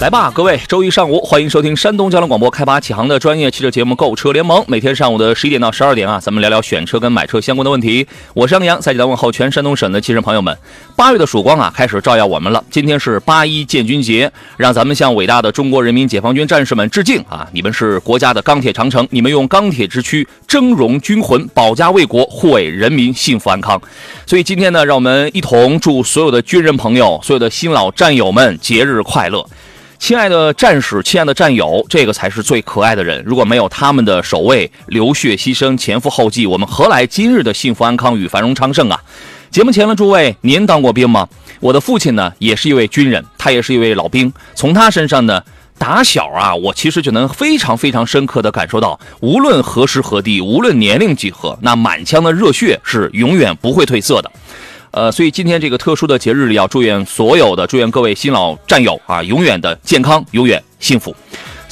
来吧，各位，周一上午欢迎收听山东交通广播开发启航的专业汽车节目《购车联盟》。每天上午的十一点到十二点啊，咱们聊聊选车跟买车相关的问题。我是杨洋，在济南问候全山东省的汽车朋友们。八月的曙光啊，开始照耀我们了。今天是八一建军节，让咱们向伟大的中国人民解放军战士们致敬啊！你们是国家的钢铁长城，你们用钢铁之躯峥嵘军魂，保家卫国，护卫人民幸福安康。所以今天呢，让我们一同祝所有的军人朋友、所有的新老战友们节日快乐。亲爱的战士，亲爱的战友，这个才是最可爱的人。如果没有他们的守卫、流血牺牲、前赴后继，我们何来今日的幸福安康与繁荣昌盛啊？节目前的诸位，您当过兵吗？我的父亲呢，也是一位军人，他也是一位老兵。从他身上呢，打小啊，我其实就能非常非常深刻的感受到，无论何时何地，无论年龄几何，那满腔的热血是永远不会褪色的。呃，所以今天这个特殊的节日里，要祝愿所有的，祝愿各位新老战友啊，永远的健康，永远幸福。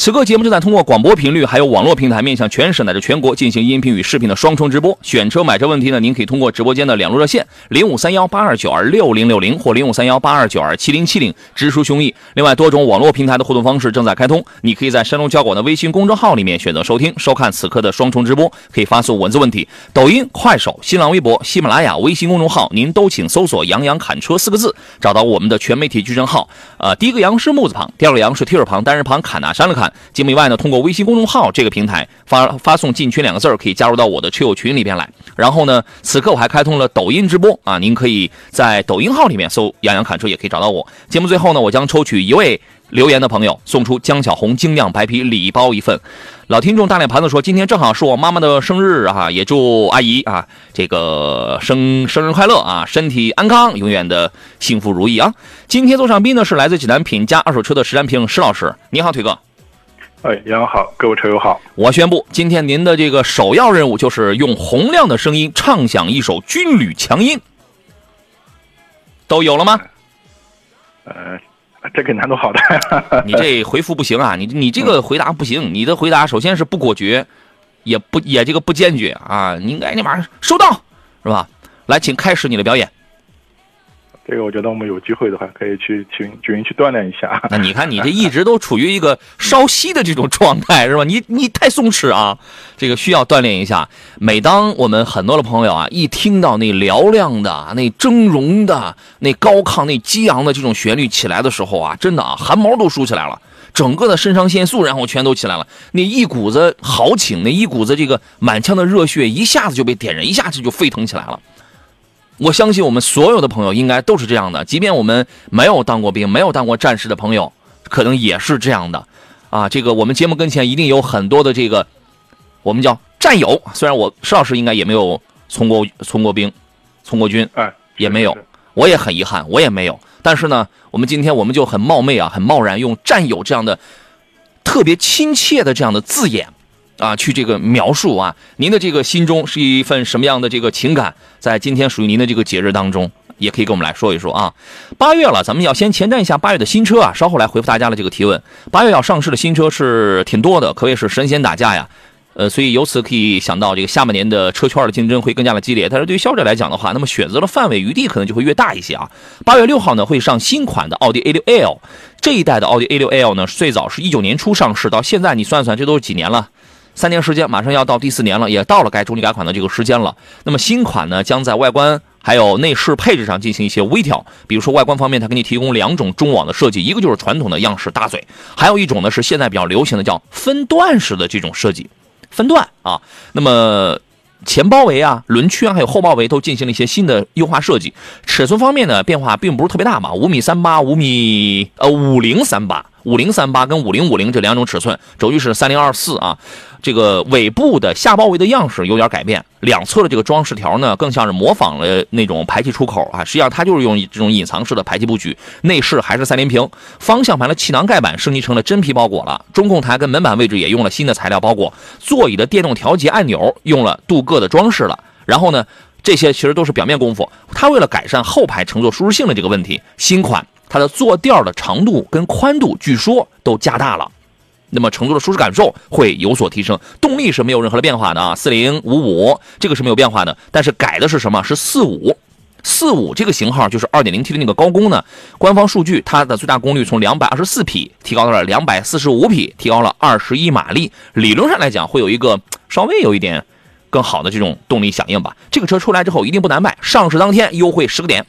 此刻节目正在通过广播频率还有网络平台面向全省乃至全国进行音频与视频的双重直播。选车买车问题呢，您可以通过直播间的两路热线零五三幺八二九二六零六零或零五三幺八二九二七零七零直抒胸臆。另外，多种网络平台的互动方式正在开通，你可以在山东交广的微信公众号里面选择收听收看此刻的双重直播，可以发送文字问题。抖音、快手、新浪微博、喜马拉雅、微信公众号，您都请搜索“杨洋侃车”四个字，找到我们的全媒体矩阵号。呃，第一个“杨”是木字旁，第二个“杨”是提耳旁，单人旁，侃哪删了节目以外呢，通过微信公众号这个平台发发送“进群”两个字儿可以加入到我的车友群里边来。然后呢，此刻我还开通了抖音直播啊，您可以在抖音号里面搜“杨洋侃车”，也可以找到我。节目最后呢，我将抽取一位留言的朋友，送出江小红精酿白啤礼包一份。老听众大脸盘子说，今天正好是我妈妈的生日啊，也祝阿姨啊这个生生日快乐啊，身体安康，永远的幸福如意啊。今天坐上宾呢是来自济南品家二手车的石占平石老师，你好，腿哥。哎，杨好，各位车友好！我宣布，今天您的这个首要任务就是用洪亮的声音唱响一首军旅强音，都有了吗？呃，这个难度好大。你这回复不行啊！你你这个回答不行，你的回答首先是不果决，也不也这个不坚决啊！你应该立马收到，是吧？来，请开始你的表演。这个我觉得我们有机会的话，可以去群群去锻炼一下。那你看，你这一直都处于一个稍息的这种状态，是吧？你你太松弛啊，这个需要锻炼一下。每当我们很多的朋友啊，一听到那嘹亮的、那峥嵘的、那高亢、那激昂的这种旋律起来的时候啊，真的啊，汗毛都竖起来了，整个的肾上腺素然后全都起来了，那一股子豪情，那一股子这个满腔的热血一下子就被点燃，一下子就沸腾起来了。我相信我们所有的朋友应该都是这样的，即便我们没有当过兵、没有当过战士的朋友，可能也是这样的。啊，这个我们节目跟前一定有很多的这个我们叫战友，虽然我石老师应该也没有从过从过兵、从过军，哎，也没有，我也很遗憾，我也没有。但是呢，我们今天我们就很冒昧啊，很贸然用战友这样的特别亲切的这样的字眼。啊，去这个描述啊，您的这个心中是一份什么样的这个情感？在今天属于您的这个节日当中，也可以跟我们来说一说啊。八月了，咱们要先前瞻一下八月的新车啊，稍后来回复大家的这个提问。八月要上市的新车是挺多的，可谓是神仙打架呀。呃，所以由此可以想到，这个下半年的车圈的竞争会更加的激烈。但是对于消费者来讲的话，那么选择的范围余地可能就会越大一些啊。八月六号呢，会上新款的奥迪 A6L，这一代的奥迪 A6L 呢，最早是一九年初上市，到现在你算算，这都是几年了？三年时间，马上要到第四年了，也到了该中期改款的这个时间了。那么新款呢，将在外观还有内饰配置上进行一些微调。比如说外观方面，它给你提供两种中网的设计，一个就是传统的样式大嘴，还有一种呢是现在比较流行的叫分段式的这种设计，分段啊。那么前包围啊、轮圈还有后包围都进行了一些新的优化设计。尺寸方面呢，变化并不是特别大嘛，五米三八、五米呃五零三八。五零三八跟五零五零这两种尺寸，轴距是三零二四啊。这个尾部的下包围的样式有点改变，两侧的这个装饰条呢，更像是模仿了那种排气出口啊。实际上它就是用这种隐藏式的排气布局。内饰还是三连屏，方向盘的气囊盖板升级成了真皮包裹了，中控台跟门板位置也用了新的材料包裹，座椅的电动调节按钮用了镀铬的装饰了。然后呢，这些其实都是表面功夫。它为了改善后排乘坐舒适性的这个问题，新款它的坐垫的长度跟宽度据说都加大了。那么乘坐的舒适感受会有所提升，动力是没有任何的变化的啊，四零五五这个是没有变化的，但是改的是什么？是四五，四五这个型号就是二点零 T 的那个高功呢。官方数据它的最大功率从两百二十四匹提高到了两百四十五匹，提高了二十一马力，理论上来讲会有一个稍微有一点更好的这种动力响应吧。这个车出来之后一定不难卖，上市当天优惠十个点。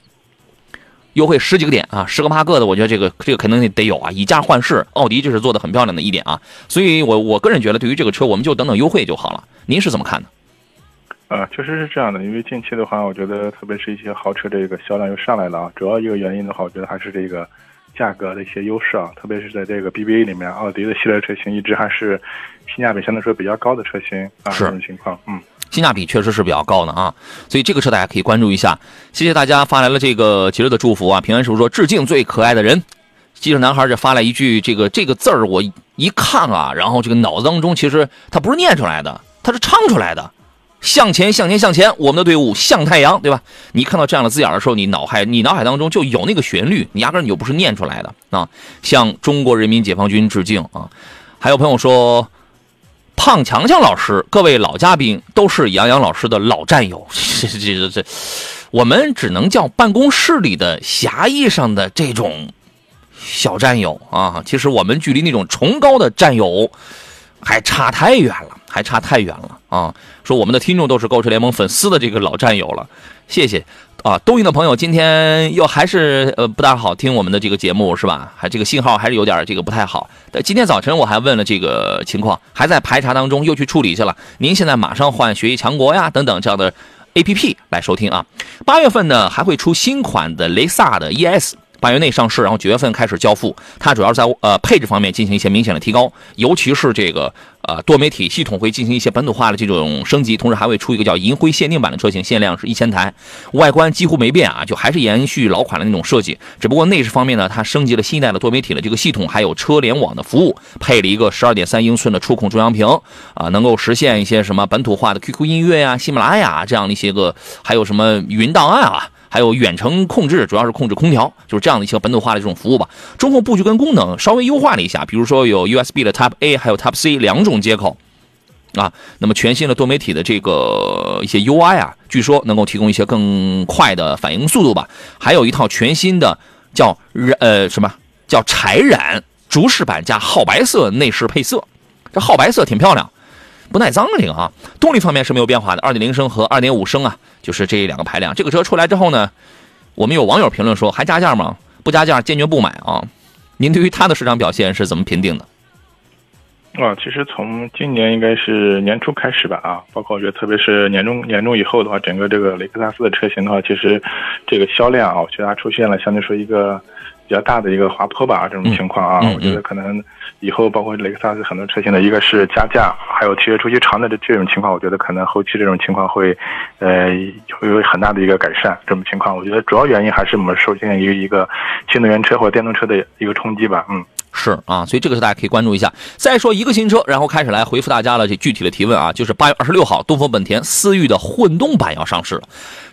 优惠十几个点啊，十个八个的，我觉得这个这个肯定得有啊，以价换市，奥迪这是做的很漂亮的一点啊，所以我我个人觉得，对于这个车，我们就等等优惠就好了。您是怎么看的？啊，确实是这样的，因为近期的话，我觉得特别是一些豪车这个销量又上来了啊，主要一个原因的话，我觉得还是这个价格的一些优势啊，特别是在这个 BBA 里面，奥迪的系列车型一直还是性价比相对来说比较高的车型啊，这种情况，嗯。性价比确实是比较高的啊，所以这个车大家可以关注一下。谢谢大家发来了这个节日的祝福啊！平安师傅说致敬最可爱的人，记者男孩这发来一句这个这个字儿，我一看啊，然后这个脑子当中其实他不是念出来的，他是唱出来的。向前，向前，向前，我们的队伍向太阳，对吧？你看到这样的字眼的时候，你脑海你脑海当中就有那个旋律，你压根你就不是念出来的啊！向中国人民解放军致敬啊！还有朋友说。胖强强老师，各位老嘉宾都是杨洋老师的老战友，这这这这，我们只能叫办公室里的狭义上的这种小战友啊。其实我们距离那种崇高的战友还差太远了，还差太远了啊！说我们的听众都是购车联盟粉丝的这个老战友了，谢谢。啊，东营的朋友今天又还是呃不大好听我们的这个节目是吧？还这个信号还是有点这个不太好。但今天早晨我还问了这个情况，还在排查当中，又去处理去了。您现在马上换学习强国呀等等这样的 A P P 来收听啊。八月份呢还会出新款的雷萨的 E S。八月内上市，然后九月份开始交付。它主要在呃配置方面进行一些明显的提高，尤其是这个呃多媒体系统会进行一些本土化的这种升级，同时还会出一个叫银灰限定版的车型，限量是一千台。外观几乎没变啊，就还是延续老款的那种设计，只不过内饰方面呢，它升级了新一代的多媒体的这个系统，还有车联网的服务，配了一个十二点三英寸的触控中央屏啊，能够实现一些什么本土化的 QQ 音乐呀、喜马拉雅这样的一些个，还有什么云档案啊。还有远程控制，主要是控制空调，就是这样的一些本土化的这种服务吧。中控布局跟功能稍微优化了一下，比如说有 USB 的 Type A，还有 Type C 两种接口啊。那么全新的多媒体的这个一些 UI 啊，据说能够提供一些更快的反应速度吧。还有一套全新的叫呃什么叫柴染竹饰板加皓白色内饰配色，这皓白色挺漂亮。不耐脏这个啊，动力方面是没有变化的，二点零升和二点五升啊，就是这两个排量。这个车出来之后呢，我们有网友评论说还加价吗？不加价坚决不买啊！您对于它的市场表现是怎么评定的？啊，其实从今年应该是年初开始吧啊，包括我觉得特别是年终年终以后的话，整个这个雷克萨斯的车型的话，其实这个销量啊，我觉得它出现了相对说一个。比较大的一个滑坡吧，这种情况啊，我觉得可能以后包括雷克萨斯很多车型的一个是加价，还有提车周期长的这这种情况，我觉得可能后期这种情况会，呃，会有很大的一个改善。这种情况，我觉得主要原因还是我们受限于一个新能源车或者电动车的一个冲击吧，嗯。是啊，所以这个是大家可以关注一下。再说一个新车，然后开始来回复大家了这具体的提问啊，就是八月二十六号，东风本田思域的混动版要上市了。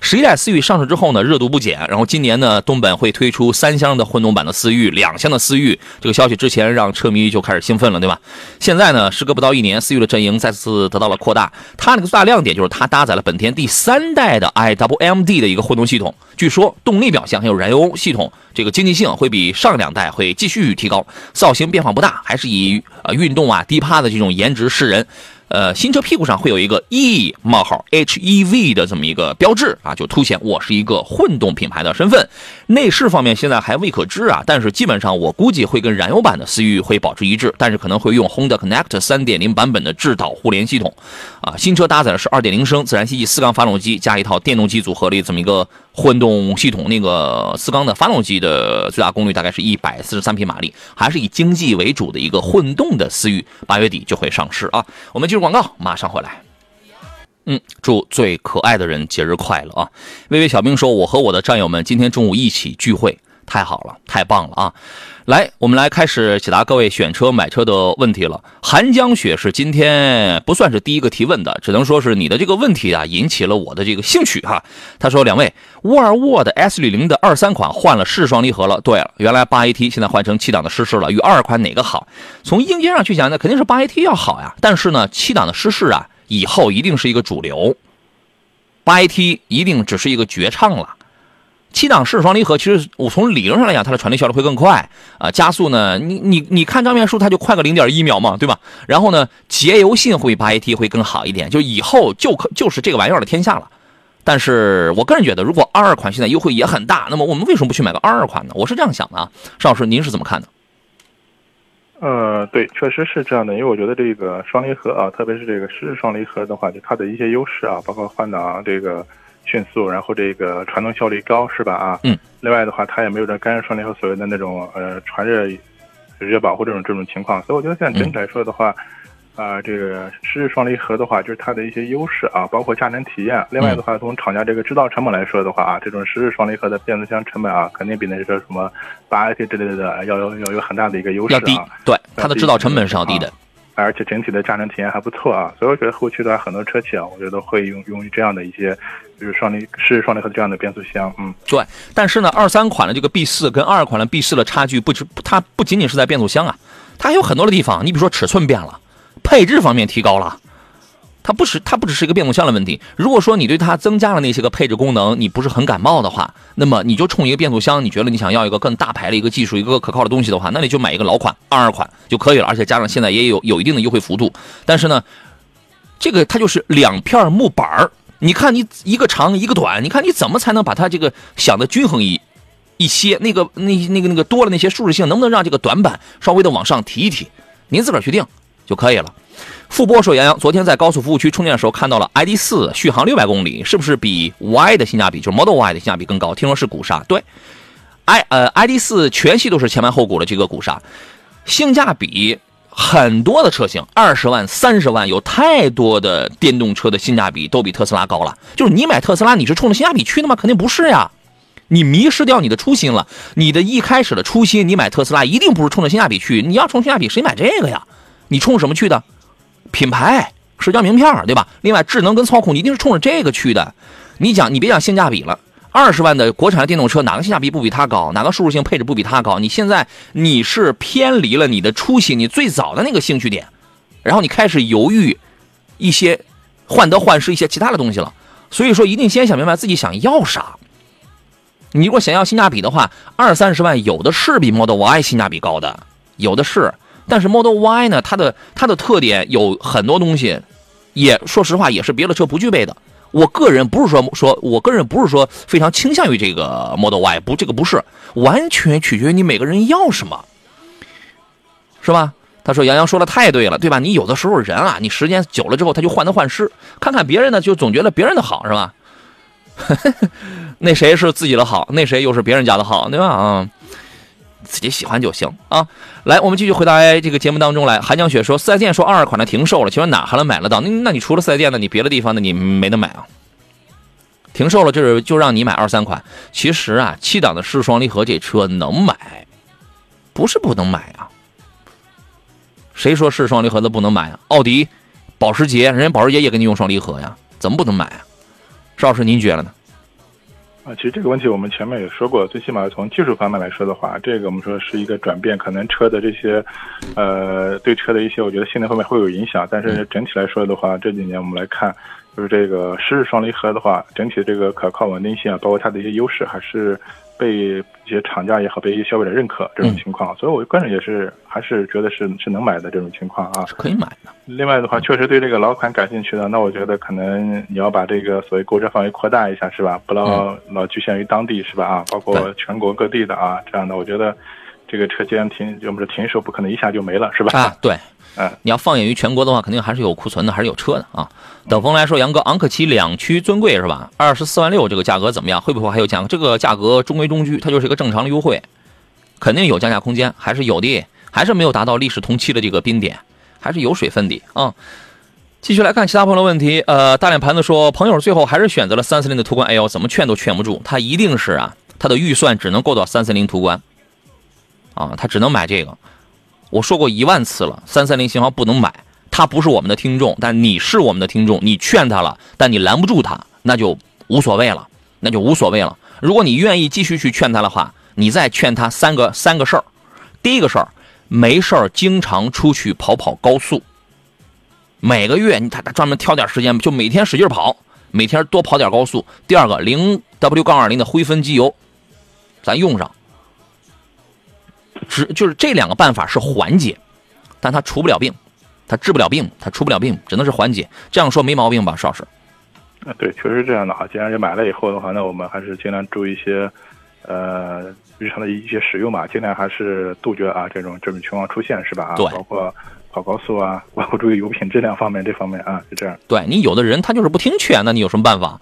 十一代思域上市之后呢，热度不减。然后今年呢，东本会推出三厢的混动版的思域，两厢的思域。这个消息之前让车迷就开始兴奋了，对吧？现在呢，时隔不到一年，思域的阵营再次得到了扩大。它那个最大亮点就是它搭载了本田第三代的 iWMD 的一个混动系统，据说动力表现还有燃油系统。这个经济性会比上两代会继续提高，造型变化不大，还是以呃运动啊低趴的这种颜值示人。呃，新车屁股上会有一个 E 冒号 HEV 的这么一个标志啊，就凸显我是一个混动品牌的身份。内饰方面现在还未可知啊，但是基本上我估计会跟燃油版的思域会保持一致，但是可能会用 Honda Connect 3.0版本的智导互联系统。啊，新车搭载的是2.0升自然吸气四缸发动机加一套电动机组合的这么一个混动系统那个四缸的发动机的最大功率大概是一百四十三匹马力，还是以经济为主的一个混动的思域，八月底就会上市啊。我们进入广告，马上回来。嗯，祝最可爱的人节日快乐啊！微微小兵说：“我和我的战友们今天中午一起聚会，太好了，太棒了啊！”来，我们来开始解答各位选车买车的问题了。寒江雪是今天不算是第一个提问的，只能说是你的这个问题啊引起了我的这个兴趣哈。他说：“两位，沃尔沃的 S 六零的二三款换了湿双离合了，对了，原来八 AT 现在换成七档的湿式了，与二款哪个好？从硬件上去讲那，肯定是八 AT 要好呀。但是呢，七档的湿式啊。”以后一定是一个主流，八 AT 一定只是一个绝唱了。七档湿双离合，其实我从理论上来讲，它的传递效率会更快啊，加速呢，你你你看账面数，它就快个零点一秒嘛，对吧？然后呢，节油性会比八 AT 会更好一点，就以后就可就是这个玩意儿的天下了。但是我个人觉得，如果二二款现在优惠也很大，那么我们为什么不去买个二二款呢？我是这样想的啊，邵老师，您是怎么看的？呃，对，确实是这样的，因为我觉得这个双离合啊，特别是这个湿式双离合的话，就它的一些优势啊，包括换挡这个迅速，然后这个传动效率高，是吧？啊，嗯。另外的话，它也没有这干式双离合所谓的那种呃传热热保护这种这种情况，所以我觉得现在整体来说的话。啊，这个湿式双离合的话，就是它的一些优势啊，包括驾乘体验。另外的话，从厂家这个制造成本来说的话啊，这种湿式双离合的变速箱成本啊，肯定比那个什么八 AT 之类的要有要有很大的一个优势啊。要低，对，它的制造成本是要低的，而且整体的驾乘体验还不错啊。所以我觉得后期的话，很多车企啊，我觉得会用用于这样的一些，就是双离是双离合的这样的变速箱。嗯，对。但是呢，二三款的这个 B 四跟二款的 B 四的差距不止，它不仅仅是在变速箱啊，它还有很多的地方。你比如说尺寸变了。配置方面提高了，它不是它不只是一个变速箱的问题。如果说你对它增加了那些个配置功能，你不是很感冒的话，那么你就冲一个变速箱，你觉得你想要一个更大牌的一个技术，一个可靠的东西的话，那你就买一个老款二二款就可以了。而且加上现在也有有一定的优惠幅度。但是呢，这个它就是两片木板儿，你看你一个长一个短，你看你怎么才能把它这个想的均衡一一些？那个那那个那个多了那些舒适性，能不能让这个短板稍微的往上提一提？您自个儿去定。就可以了。傅波说：“杨洋，昨天在高速服务区充电的时候看到了 ID 四，续航六百公里，是不是比 Y 的性价比，就是 Model Y 的性价比更高？听说是鼓刹，对，i 呃 ID 四全系都是前盘后鼓的这个鼓刹，性价比很多的车型，二十万、三十万，有太多的电动车的性价比都比特斯拉高了。就是你买特斯拉，你是冲着性价比去的吗？肯定不是呀，你迷失掉你的初心了。你的一开始的初心，你买特斯拉一定不是冲着性价比去，你要冲性价比，谁买这个呀？”你冲什么去的？品牌、社交名片，对吧？另外，智能跟操控，你一定是冲着这个去的。你讲，你别讲性价比了，二十万的国产的电动车，哪个性价比不比它高？哪个舒适性配置不比它高？你现在你是偏离了你的初心，你最早的那个兴趣点，然后你开始犹豫一些患得患失一些其他的东西了。所以说，一定先想明白自己想要啥。你如果想要性价比的话，二三十万有的是比 Model Y 性价比高的，有的是。但是 Model Y 呢，它的它的特点有很多东西，也说实话也是别的车不具备的。我个人不是说说，我个人不是说非常倾向于这个 Model Y，不，这个不是，完全取决于你每个人要什么，是吧？他说杨洋说的太对了，对吧？你有的时候人啊，你时间久了之后他就患得患失，看看别人呢，就总觉得别人的好，是吧？那谁是自己的好，那谁又是别人家的好，对吧？啊。自己喜欢就行啊！来，我们继续回答这个节目当中来。韩江雪说，四 S 店说二二款的停售了，请问哪还能买得到？那那你除了四 S 店呢？你别的地方呢？你没得买啊？停售了，就是就让你买二三款。其实啊，七档的湿双离合这车能买，不是不能买啊。谁说是双离合的不能买啊？奥迪、保时捷，人家保时捷也给你用双离合呀，怎么不能买啊？邵老师，您觉得呢？啊，其实这个问题我们前面也说过，最起码从技术方面来说的话，这个我们说是一个转变，可能车的这些，呃，对车的一些，我觉得性能方面会有影响。但是整体来说的话，这几年我们来看，就是这个湿式双离合的话，整体的这个可靠稳定性啊，包括它的一些优势，还是。被一些厂家也好，被一些消费者认可这种情况，所以我个人也是还是觉得是是能买的这种情况啊，是可以买的。另外的话，确实对这个老款感兴趣的，那我觉得可能你要把这个所谓购车范围扩大一下，是吧？不老老局限于当地，是吧？啊，包括全国各地的啊，这样的，我觉得这个车既然停，我们说停手，不可能一下就没了，是吧？啊，对，嗯，你要放眼于全国的话，肯定还是有库存的，还是有车的啊。等风来说，杨哥，昂克旗两驱尊贵是吧？二十四万六，这个价格怎么样？会不会还有降？这个价格中规中矩，它就是一个正常的优惠，肯定有降价空间，还是有的，还是没有达到历史同期的这个冰点，还是有水分的啊。继续来看其他朋友的问题，呃，大脸盘子说，朋友最后还是选择了三四零的途观 L，怎么劝都劝不住，他一定是啊，他的预算只能够到三四零途观，啊，他只能买这个。我说过一万次了，三三零型号不能买。他不是我们的听众，但你是我们的听众，你劝他了，但你拦不住他，那就无所谓了，那就无所谓了。如果你愿意继续去劝他的话，你再劝他三个三个事儿。第一个事儿，没事儿经常出去跑跑高速，每个月你他他专门挑点时间，就每天使劲跑，每天多跑点高速。第二个，零 W 杠二零的灰分机油，咱用上。只就是这两个办法是缓解，但它除不了病，它治不了病，它除不了病，只能是缓解。这样说没毛病吧，邵老师？啊，对，确实是这样的啊。既然是买了以后的话，那我们还是尽量注意一些，呃，日常的一些使用吧，尽量还是杜绝啊这种这种情况出现，是吧？啊，对，包括跑高速啊，包括注意油品质量方面这方面啊，是这样。对你有的人他就是不听劝，那你有什么办法？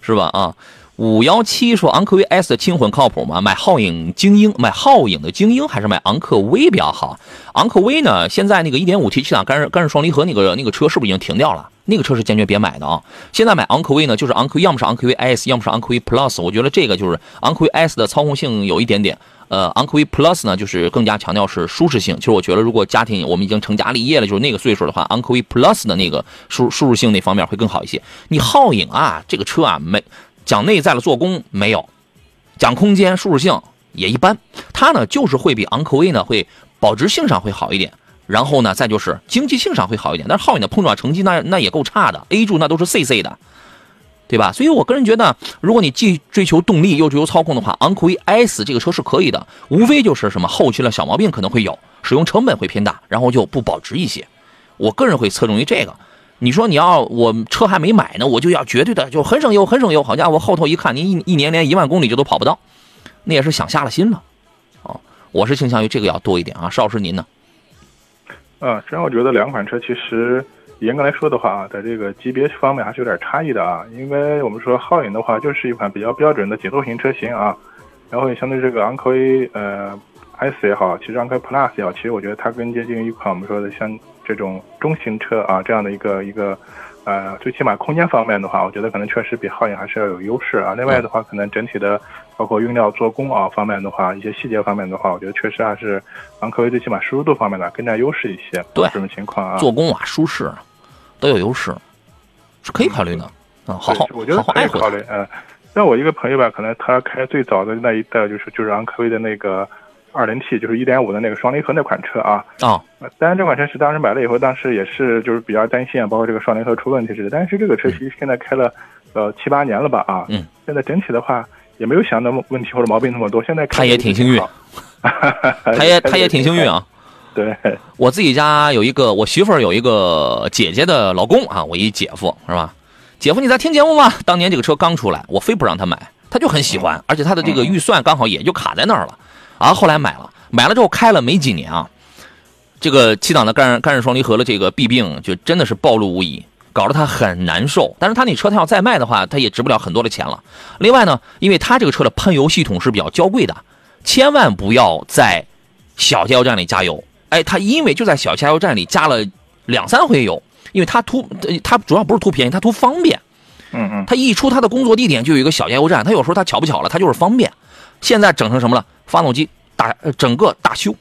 是吧？啊。五幺七说昂科威 S 的轻混靠谱吗？买皓影精英，买皓影的精英还是买昂科威比较好？昂科威呢？现在那个一点五 T 气囊干式干式双离合那个那个车是不是已经停掉了？那个车是坚决别买的啊！现在买昂科威呢，就是昂科，要么是昂科威 S，要么是昂科威 Plus。我觉得这个就是昂科威 S 的操控性有一点点，呃，昂科威 Plus 呢就是更加强调是舒适性。其实我觉得如果家庭我们已经成家立业了，就是那个岁数的话，昂科威 Plus 的那个舒舒适性那方面会更好一些。你皓影啊，这个车啊没。讲内在的做工没有，讲空间舒适性也一般。它呢就是会比昂科威呢会保值性上会好一点，然后呢再就是经济性上会好一点。但是皓影的碰撞成绩那那也够差的，A 柱那都是 CC 的，对吧？所以我个人觉得，如果你既追求动力又追求操控的话，昂科威 S 这个车是可以的，无非就是什么后期的小毛病可能会有，使用成本会偏大，然后就不保值一些。我个人会侧重于这个。你说你要我车还没买呢，我就要绝对的就很省油，很省油。好家伙，后头一看，您一一年连一万公里就都跑不到，那也是想瞎了心了。哦，我是倾向于这个要多一点啊。邵老师您呢？啊，实际上我觉得两款车其实严格来说的话啊，在这个级别方面还是有点差异的啊。因为我们说皓影的话就是一款比较标准的紧凑型车型啊，然后也相对这个昂科威呃 S 也好，其实昂科 Plus 也好，其实我觉得它更接近一款我们说的像。这种中型车啊，这样的一个一个，呃，最起码空间方面的话，我觉得可能确实比皓影还是要有优势啊。另外的话，可能整体的包括用料、做工啊方面的话，一些细节方面的话，我觉得确实还是昂科威最起码舒适度方面的更加优势一些。对，这种情况啊，做工啊、舒适都有优势，是可以考虑的。嗯，好好，我觉得可以考虑。嗯，像我一个朋友吧，可能他开最早的那一代就是就是昂科威的那个。二零 T 就是一点五的那个双离合那款车啊啊！当然这款车是当时买了以后，当时也是就是比较担心啊，包括这个双离合出问题似的。但是这个车其实现在开了呃七八年了吧啊，嗯，现在整体的话也没有想那么问题或者毛病那么多。现在他也挺幸运，他也他也挺幸运啊。对，我自己家有一个我媳妇儿有一个姐姐的老公啊，我一姐夫是吧？姐夫你在听节目吗？当年这个车刚出来，我非不让他买，他就很喜欢，而且他的这个预算刚好也就卡在那儿了。啊，后来买了，买了之后开了没几年啊，这个七档的干干式双离合的这个弊病就真的是暴露无遗，搞得他很难受。但是他那车他要再卖的话，他也值不了很多的钱了。另外呢，因为他这个车的喷油系统是比较娇贵的，千万不要在小加油站里加油。哎，他因为就在小加油站里加了两三回油，因为他图他主要不是图便宜，他图方便。嗯嗯。他一出他的工作地点就有一个小加油站，他有时候他巧不巧了，他就是方便。现在整成什么了？发动机大，整个大修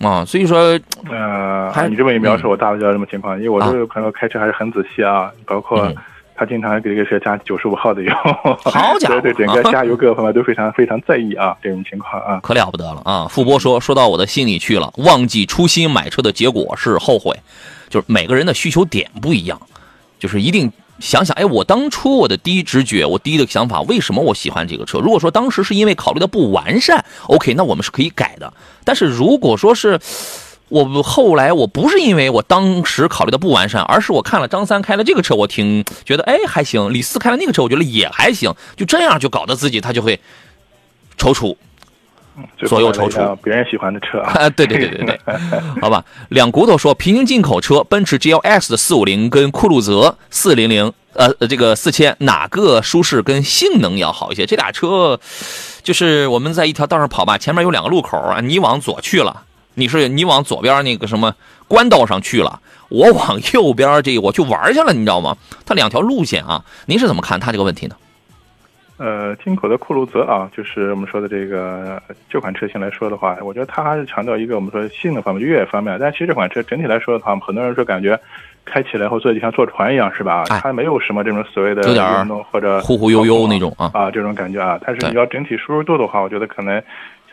啊，所以说，呃，你这么一描述，我大概知道什么情况。因为我这个朋友开车还是很仔细啊，包括他经常给这个车加九十五号的油，好家伙，对对，整个加油各个方面都非常非常在意啊，这种情况啊，可了不得了啊！傅波说说到我的心里去了，忘记初心买车的结果是后悔，就是每个人的需求点不一样，就是一定。想想，哎，我当初我的第一直觉，我第一的想法，为什么我喜欢这个车？如果说当时是因为考虑的不完善，OK，那我们是可以改的。但是如果说是我后来我不是因为我当时考虑的不完善，而是我看了张三开了这个车，我挺觉得哎还行；李四开了那个车，我觉得也还行。就这样就搞得自己他就会踌躇，左右踌躇，别人喜欢的车啊，对对对对对，好吧。两骨头说，平行进口车，奔驰 GLS 的四五零跟酷路泽四零零，呃，这个四千哪个舒适跟性能要好一些？这俩车，就是我们在一条道上跑吧，前面有两个路口啊，你往左去了，你是你往左边那个什么官道上去了，我往右边这我去玩去了，你知道吗？它两条路线啊，您是怎么看它这个问题呢？呃，进口的酷路泽啊，就是我们说的这个这款车型来说的话，我觉得它还是强调一个我们说性能方面、越野方面。但其实这款车整体来说的话，很多人说感觉开起来后坐就像坐船一样，是吧？它没有什么这种所谓的运动或者忽忽悠悠那种啊啊这种感觉啊。但是你要整体舒适度的话，我觉得可能。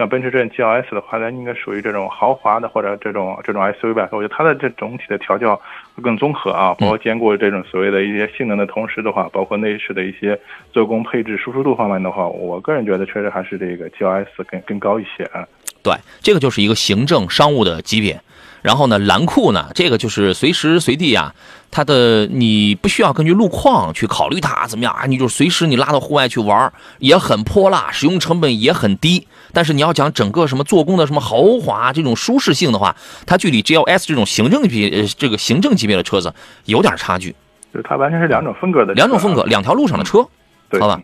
像奔驰这 G L S 的话，它应该属于这种豪华的或者这种这种 S U V 吧。我觉得它的这总体的调教会更综合啊，包括兼顾这种所谓的一些性能的同时的话，包括内饰的一些做工配置、舒适度方面的话，我个人觉得确实还是这个 G L S 更更高一些啊。对，这个就是一个行政商务的级别。然后呢，蓝酷呢，这个就是随时随地啊，它的你不需要根据路况去考虑它怎么样啊，你就随时你拉到户外去玩，也很泼辣，使用成本也很低。但是你要讲整个什么做工的什么豪华这种舒适性的话，它距离 G L S 这种行政级呃这个行政级别的车子有点差距。就它完全是两种风格的两种风格，两条路上的车，好吧？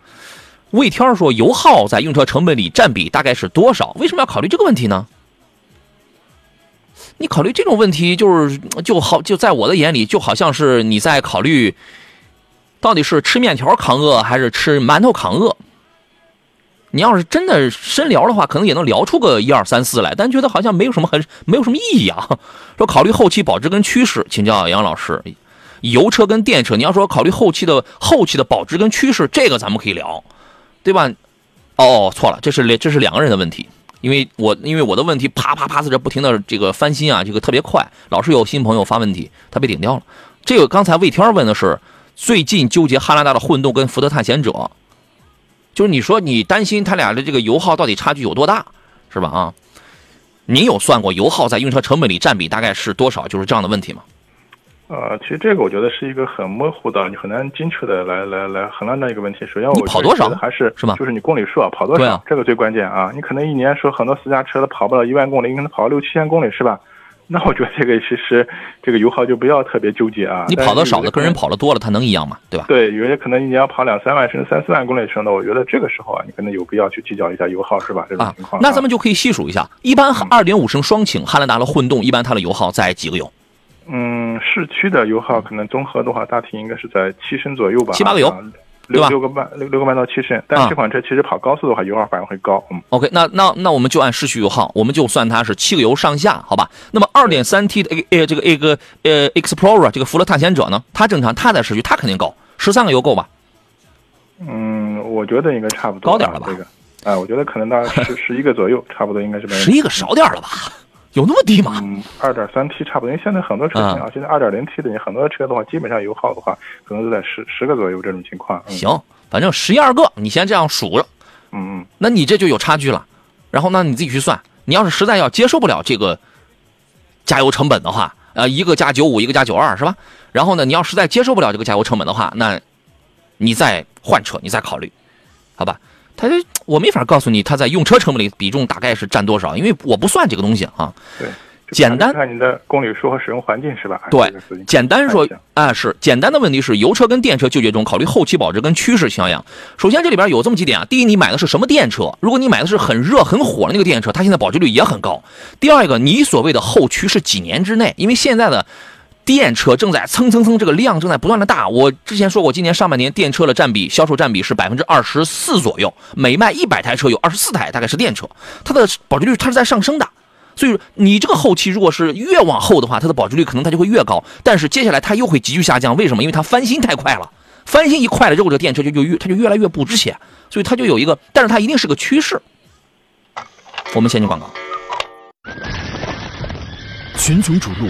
魏天说油耗在用车成本里占比大概是多少？为什么要考虑这个问题呢？你考虑这种问题，就是就好就在我的眼里，就好像是你在考虑，到底是吃面条扛饿还是吃馒头扛饿。你要是真的深聊的话，可能也能聊出个一二三四来，但觉得好像没有什么很没有什么意义啊。说考虑后期保值跟趋势，请教杨老师，油车跟电车，你要说考虑后期的后期的保值跟趋势，这个咱们可以聊，对吧？哦，错了，这是这是两个人的问题。因为我因为我的问题啪啪啪在这不停的这个翻新啊，这个特别快，老是有新朋友发问题，他被顶掉了。这个刚才魏天问的是最近纠结汉兰达的混动跟福特探险者，就是你说你担心它俩的这个油耗到底差距有多大，是吧？啊，你有算过油耗在用车成本里占比大概是多少？就是这样的问题吗？呃，其实这个我觉得是一个很模糊的，你很难精确的来来来衡量的一个问题。首先，我跑多少还是是吧？就是你公里数啊，跑多少，这个最关键啊。你可能一年说很多私家车都跑不了一万公里，你可能跑六七千公里是吧？那我觉得这个其实这个油耗就不要特别纠结啊。你跑的少的跟人跑的多了，它能一样吗？对吧？对，有些可能一年要跑两三万甚至三四万公里的车呢，我觉得这个时候啊，你可能有必要去计较一下油耗是吧？这种情况。那咱们就可以细数一下，一般二点五升双擎汉兰达的混动，一般它的油耗在几个油？嗯，市区的油耗可能综合的话，大体应该是在七升左右吧，七八个油，六六个半，六六个半到七升。但这款车其实跑高速的话，油耗反而会高。嗯，OK，那那那我们就按市区油耗，我们就算它是七个油上下，好吧？那么二点三 T 的呃这个 A 个呃 Explorer 这个福乐探险者呢，它正常它在市区它肯定高，十三个油够吧？嗯，我觉得应该差不多高点了吧？这个，哎，我觉得可能大概十 十一个左右，差不多应该是。十一个少点了吧？有那么低吗？嗯，二点三 T 差不多，因为现在很多车型啊，现在二点零 T 的，你很多车的话，基本上油耗的话，可能都在十十个左右这种情况。行，反正十一二个，你先这样数着。嗯嗯。那你这就有差距了。然后呢，你自己去算。你要是实在要接受不了这个加油成本的话，呃，一个加九五，一个加九二，是吧？然后呢，你要实在接受不了这个加油成本的话，那你再换车，你再考虑，好吧？他我没法告诉你他在用车成本里比重大概是占多少，因为我不算这个东西啊。对，简单看你的公里数和使用环境是吧？对，简单说啊是简单的问题是油车跟电车纠结中考虑后期保值跟趋势相样。首先这里边有这么几点啊，第一你买的是什么电车？如果你买的是很热很火的那个电车，它现在保值率也很高。第二个，你所谓的后驱是几年之内？因为现在的。电车正在蹭蹭蹭，这个量正在不断的大。我之前说过，今年上半年电车的占比销售占比是百分之二十四左右，每卖一百台车有二十四台大概是电车，它的保值率它是在上升的。所以你这个后期如果是越往后的话，它的保值率可能它就会越高。但是接下来它又会急剧下降，为什么？因为它翻新太快了，翻新一快了之后，这个电车就就越它就越来越不值钱，所以它就有一个，但是它一定是个趋势。我们先进广告，群雄逐鹿。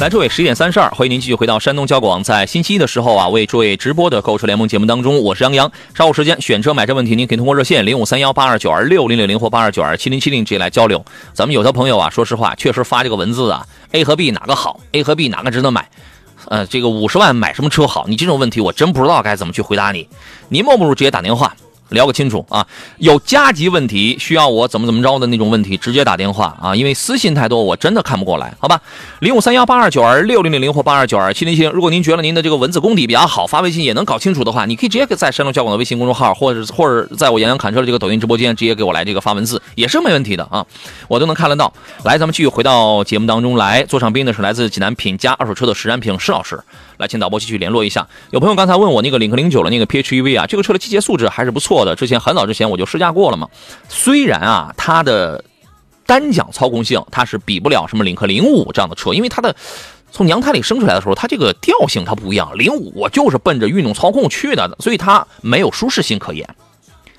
来，诸位，十一点三十二，欢迎您继续回到山东交广，在星期一的时候啊，为诸位直播的购车联盟节目当中，我是杨洋。稍后时间选车买车问题，您可以通过热线零五三幺八二九二六零六零或八二九二七零七零直接来交流。咱们有的朋友啊，说实话，确实发这个文字啊，A 和 B 哪个好？A 和 B 哪个值得买？呃，这个五十万买什么车好？你这种问题我真不知道该怎么去回答你。您莫不如直接打电话。聊个清楚啊！有加急问题需要我怎么怎么着的那种问题，直接打电话啊！因为私信太多，我真的看不过来，好吧？零五三幺八二九二六零零零或八二九二七零七。如果您觉得您的这个文字功底比较好，发微信也能搞清楚的话，你可以直接在山东交广的微信公众号，或者或者在我杨洋侃车的这个抖音直播间，直接给我来这个发文字，也是没问题的啊！我都能看得到。来，咱们继续回到节目当中来，坐上宾的是来自济南品家二手车的石占平石老师。来，请导播继续联络一下。有朋友刚才问我那个领克零九的那个 PHEV 啊，这个车的机械素质还是不错的。之前很早之前我就试驾过了嘛。虽然啊，它的单讲操控性它是比不了什么领克零五这样的车，因为它的从娘胎里生出来的时候，它这个调性它不一样。零五我就是奔着运动操控去的，所以它没有舒适性可言，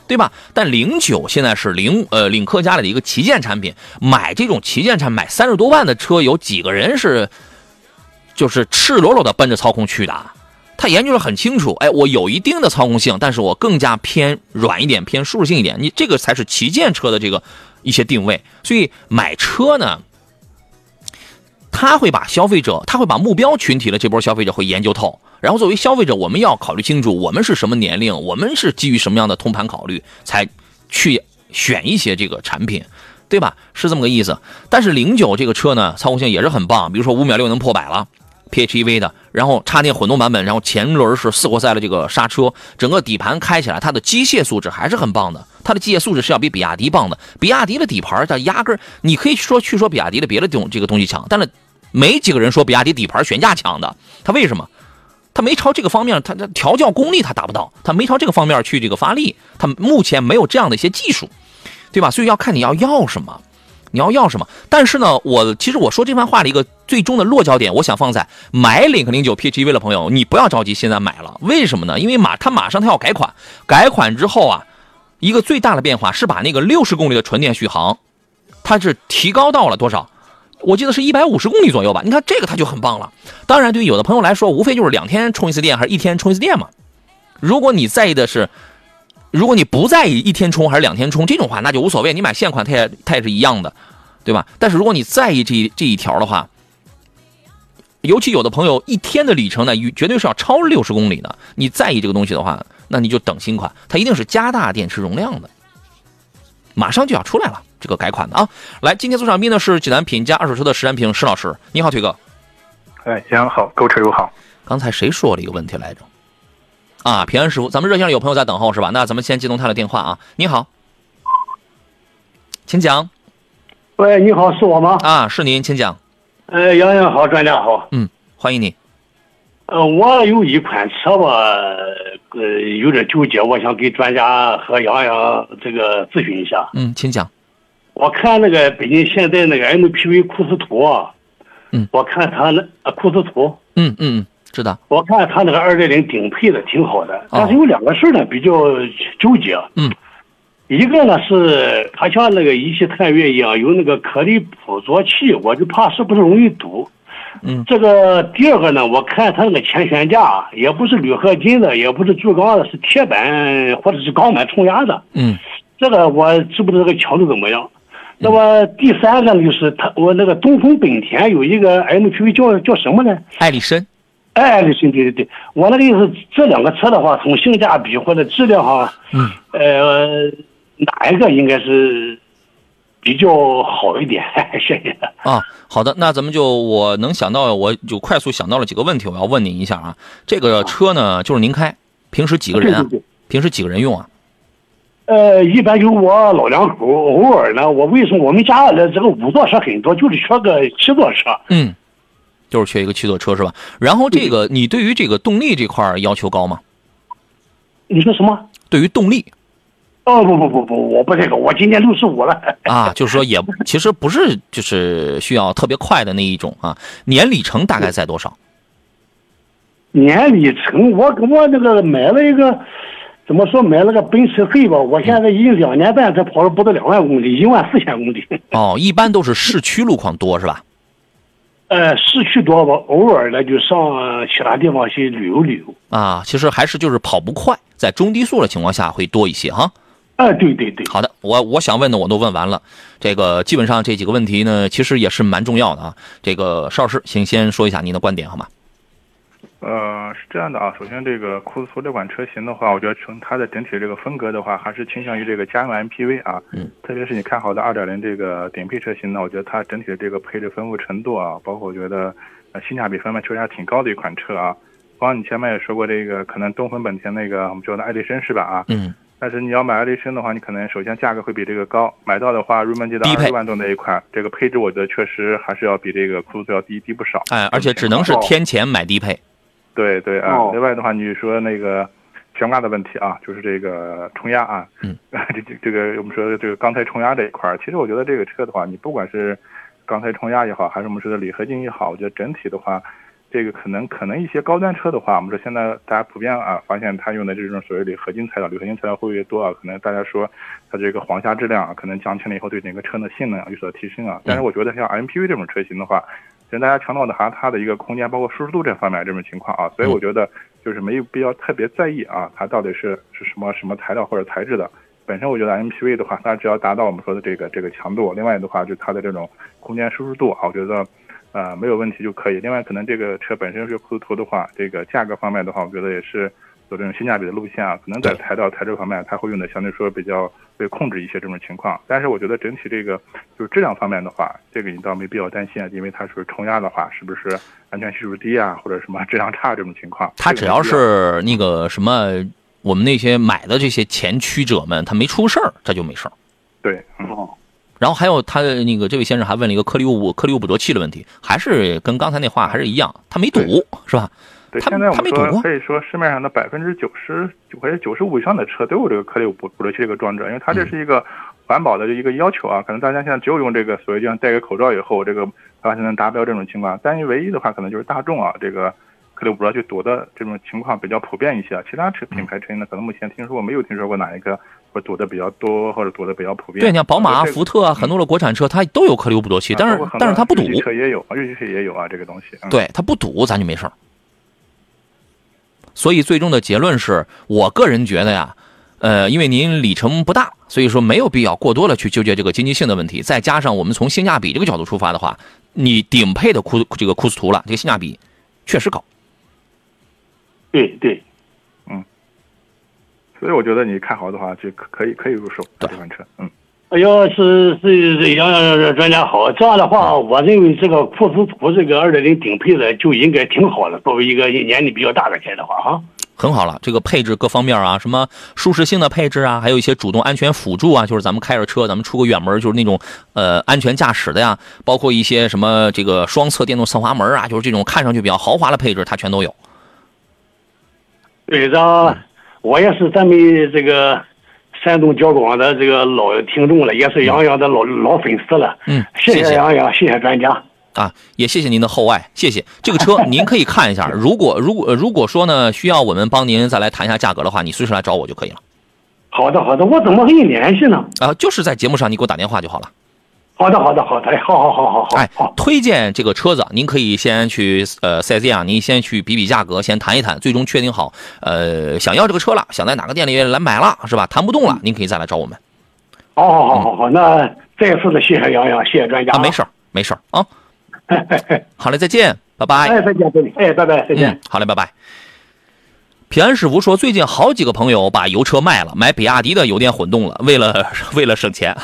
对吧？但零九现在是领呃领克家里的一个旗舰产品，买这种旗舰产买三十多万的车，有几个人是？就是赤裸裸的奔着操控去的，他研究的很清楚。哎，我有一定的操控性，但是我更加偏软一点，偏舒适性一点。你这个才是旗舰车的这个一些定位。所以买车呢，他会把消费者，他会把目标群体的这波消费者会研究透。然后作为消费者，我们要考虑清楚，我们是什么年龄，我们是基于什么样的通盘考虑，才去选一些这个产品，对吧？是这么个意思。但是零九这个车呢，操控性也是很棒，比如说五秒六能破百了。PHEV 的，然后插电混动版本，然后前轮是四活塞的这个刹车，整个底盘开起来，它的机械素质还是很棒的。它的机械素质是要比比亚迪棒的。比亚迪的底盘它压根你可以说去说比亚迪的别的东这个东西强，但是没几个人说比亚迪底盘悬架强的。它为什么？它没朝这个方面，它的调教功力它达不到，它没朝这个方面去这个发力，它目前没有这样的一些技术，对吧？所以要看你要要什么。你要要什么？但是呢，我其实我说这番话的一个最终的落脚点，我想放在买领克零九 PHEV 的朋友，你不要着急现在买了。为什么呢？因为马它马上它要改款，改款之后啊，一个最大的变化是把那个六十公里的纯电续航，它是提高到了多少？我记得是一百五十公里左右吧。你看这个它就很棒了。当然，对于有的朋友来说，无非就是两天充一次电，还是一天充一次电嘛。如果你在意的是。如果你不在意一天充还是两天充这种话，那就无所谓。你买现款，它也它也是一样的，对吧？但是如果你在意这这一条的话，尤其有的朋友一天的里程呢，绝对是要超六十公里的。你在意这个东西的话，那你就等新款，它一定是加大电池容量的，马上就要出来了。这个改款的啊，来，今天做上宾的是济南品家二手车的石安平石老师，你好，腿哥。哎，杨好，购车友好。刚才谁说了一个问题来着？啊，平安师傅，咱们热线上有朋友在等候是吧？那咱们先接通他的电话啊。你好，请讲。喂，你好，是我吗？啊，是您，请讲。呃，杨洋好，专家好。嗯，欢迎你。呃，我有一款车吧，呃，有点纠结，我想给专家和杨洋这个咨询一下。嗯，请讲。我看那个北京现代那个 MPV 库斯图啊，嗯，我看他那库斯图，嗯嗯。知道，我看他那个二点零顶配的挺好的，但是有两个事儿呢比较纠结。嗯，一个呢是它像那个一汽探岳一样有那个颗粒捕捉器，我就怕是不是容易堵。嗯，这个第二个呢，我看它那个前悬架也不是铝合金的，也不是铸钢的，是铁板或者是钢板冲压的。嗯，这个我知不知道这个强度怎么样？那么第三个呢，就是它我那个东风本田有一个 MPV 叫叫什么呢？艾力绅。哎，对对对对，我那个意思，这两个车的话，从性价比或者质量上，嗯，呃，哪一个应该是比较好一点？谢谢。啊，好的，那咱们就我能想到，我就快速想到了几个问题，我要问您一下啊。这个车呢，就是您开，平时几个人啊？平时几个人用啊？呃，一般就我老两口，偶尔呢，我为什么我们家的这个五座车很多，就是缺个七座车？嗯。就是缺一个七座车是吧？然后这个你对于这个动力这块要求高吗？你说什么？对于动力？哦不不不不，我不这个，我今年六十五了。啊，就是说也其实不是就是需要特别快的那一种啊。年里程大概在多少？年里程，我我那个买了一个，怎么说买了个奔驰 C 吧，我现在已经两年半才跑了不到两万公里，一万四千公里。哦，一般都是市区路况多是吧？呃，市区多吧，偶尔呢就上其他地方去旅游旅游。啊，其实还是就是跑不快，在中低速的情况下会多一些哈。哎，对对对。好的，我我想问的我都问完了，这个基本上这几个问题呢，其实也是蛮重要的啊。这个邵老师，请先说一下您的观点好吗？呃，是这样的啊，首先这个酷斯图这款车型的话，我觉得从它的整体这个风格的话，还是倾向于这个家用 MPV 啊。嗯。特别是你看好的2.0这个顶配车型呢，我觉得它整体的这个配置丰富程度啊，包括我觉得呃性价比方面确实还挺高的一款车啊。包括你前面也说过这个，可能东风本田那个我们说的爱迪生是吧啊？嗯。但是你要买爱迪生的话，你可能首先价格会比这个高，买到的话入门级的二十万多那一款，这个配置我觉得确实还是要比这个酷斯图要低低不少。哎，而且只能是天钱买低配。对对啊，另外的话，你说那个悬挂的问题啊，就是这个冲压啊，嗯，这这这个我们说的这个钢材冲压这一块儿，其实我觉得这个车的话，你不管是钢材冲压也好，还是我们说的铝合金也好，我觉得整体的话，这个可能可能一些高端车的话，我们说现在大家普遍啊发现它用的这种所谓铝合金材料，铝合金材料会越多啊，可能大家说它这个黄下质量啊，可能降轻了以后，对整个车的性能有所提升啊。但是我觉得像 MPV 这种车型的话，其实大家强调的还是它的一个空间，包括舒适度这方面这种情况啊，所以我觉得就是没有必要特别在意啊，它到底是是什么什么材料或者材质的。本身我觉得 MPV 的话，它只要达到我们说的这个这个强度，另外的话就它的这种空间舒适度啊，我觉得呃没有问题就可以。另外可能这个车本身是库斯图的话，这个价格方面的话，我觉得也是走这种性价比的路线啊，可能在材料材质方面它会用的相对说比较被控制一些这种情况。但是我觉得整体这个就是质量方面的话，这个你倒没必要担心啊，因为它是冲压的话，是不是安全系数低啊，或者什么质量差这种情况？它只要是那个什么。我们那些买的这些前驱者们，他没出事儿，这就没事儿。对，哦。然后还有他那个这位先生还问了一个颗粒物颗粒物捕捉器的问题，还是跟刚才那话还是一样，他没堵，是吧？对，现在我们说可以说市面上的百分之九十或者九十五以上的车都有这个颗粒物捕捕捉器这个装置，因为它这是一个环保的一个要求啊。可能大家现在只有用这个所谓就像戴个口罩以后，这个它才能达标这种情况。但唯一的话，可能就是大众啊这个。颗粒捕捉器堵的这种情况比较普遍一些，其他车品牌车型呢，可能目前听说过没有听说过哪一个会堵的比较多或者堵的比较普遍。对，像宝马、福特啊，很多的国产车它都有颗粒捕捉器，但是但是它不堵。车也有，日系车也有啊，这个东西。对，它不堵，咱就没事儿。所以最终的结论是我个人觉得呀，呃，因为您里程不大，所以说没有必要过多的去纠结这个经济性的问题。再加上我们从性价比这个角度出发的话，你顶配的库这个库斯图了，这个性价比确实高。对对，嗯，所以我觉得你看好的话，就可可以可以入手这款车，嗯。要是是杨杨专家好，这样的话，我认为这个库斯图这个二点零顶配的就应该挺好的。作为一个年龄比较大的开的话，哈，很好了。这个配置各方面啊，什么舒适性的配置啊，还有一些主动安全辅助啊，就是咱们开着车，咱们出个远门，就是那种呃安全驾驶的呀，包括一些什么这个双侧电动侧滑门啊，就是这种看上去比较豪华的配置，它全都有。对，这我也是咱们这个山东交广的这个老听众了，也是杨洋的老老粉丝了。嗯，谢谢杨洋，谢谢专家啊，也谢谢您的厚爱，谢谢。这个车 您可以看一下，如果如果如果说呢需要我们帮您再来谈一下价格的话，你随时来找我就可以了。好的，好的，我怎么和你联系呢？啊，就是在节目上你给我打电话就好了。好的，好的，好的，好好好好好。哎，推荐这个车子，您可以先去呃四 S 店啊，您先去比比价格，先谈一谈，最终确定好呃想要这个车了，想在哪个店里来买了是吧？谈不动了，您可以再来找我们。好好好好好，那再次的谢谢杨洋，谢谢专家。啊，没事没事啊。好嘞，再见，拜拜。哎，再见，再见。哎，拜拜，再见。好嘞，拜拜。平安师傅说，最近好几个朋友把油车卖了，买比亚迪的油电混动了，为了 为了省钱，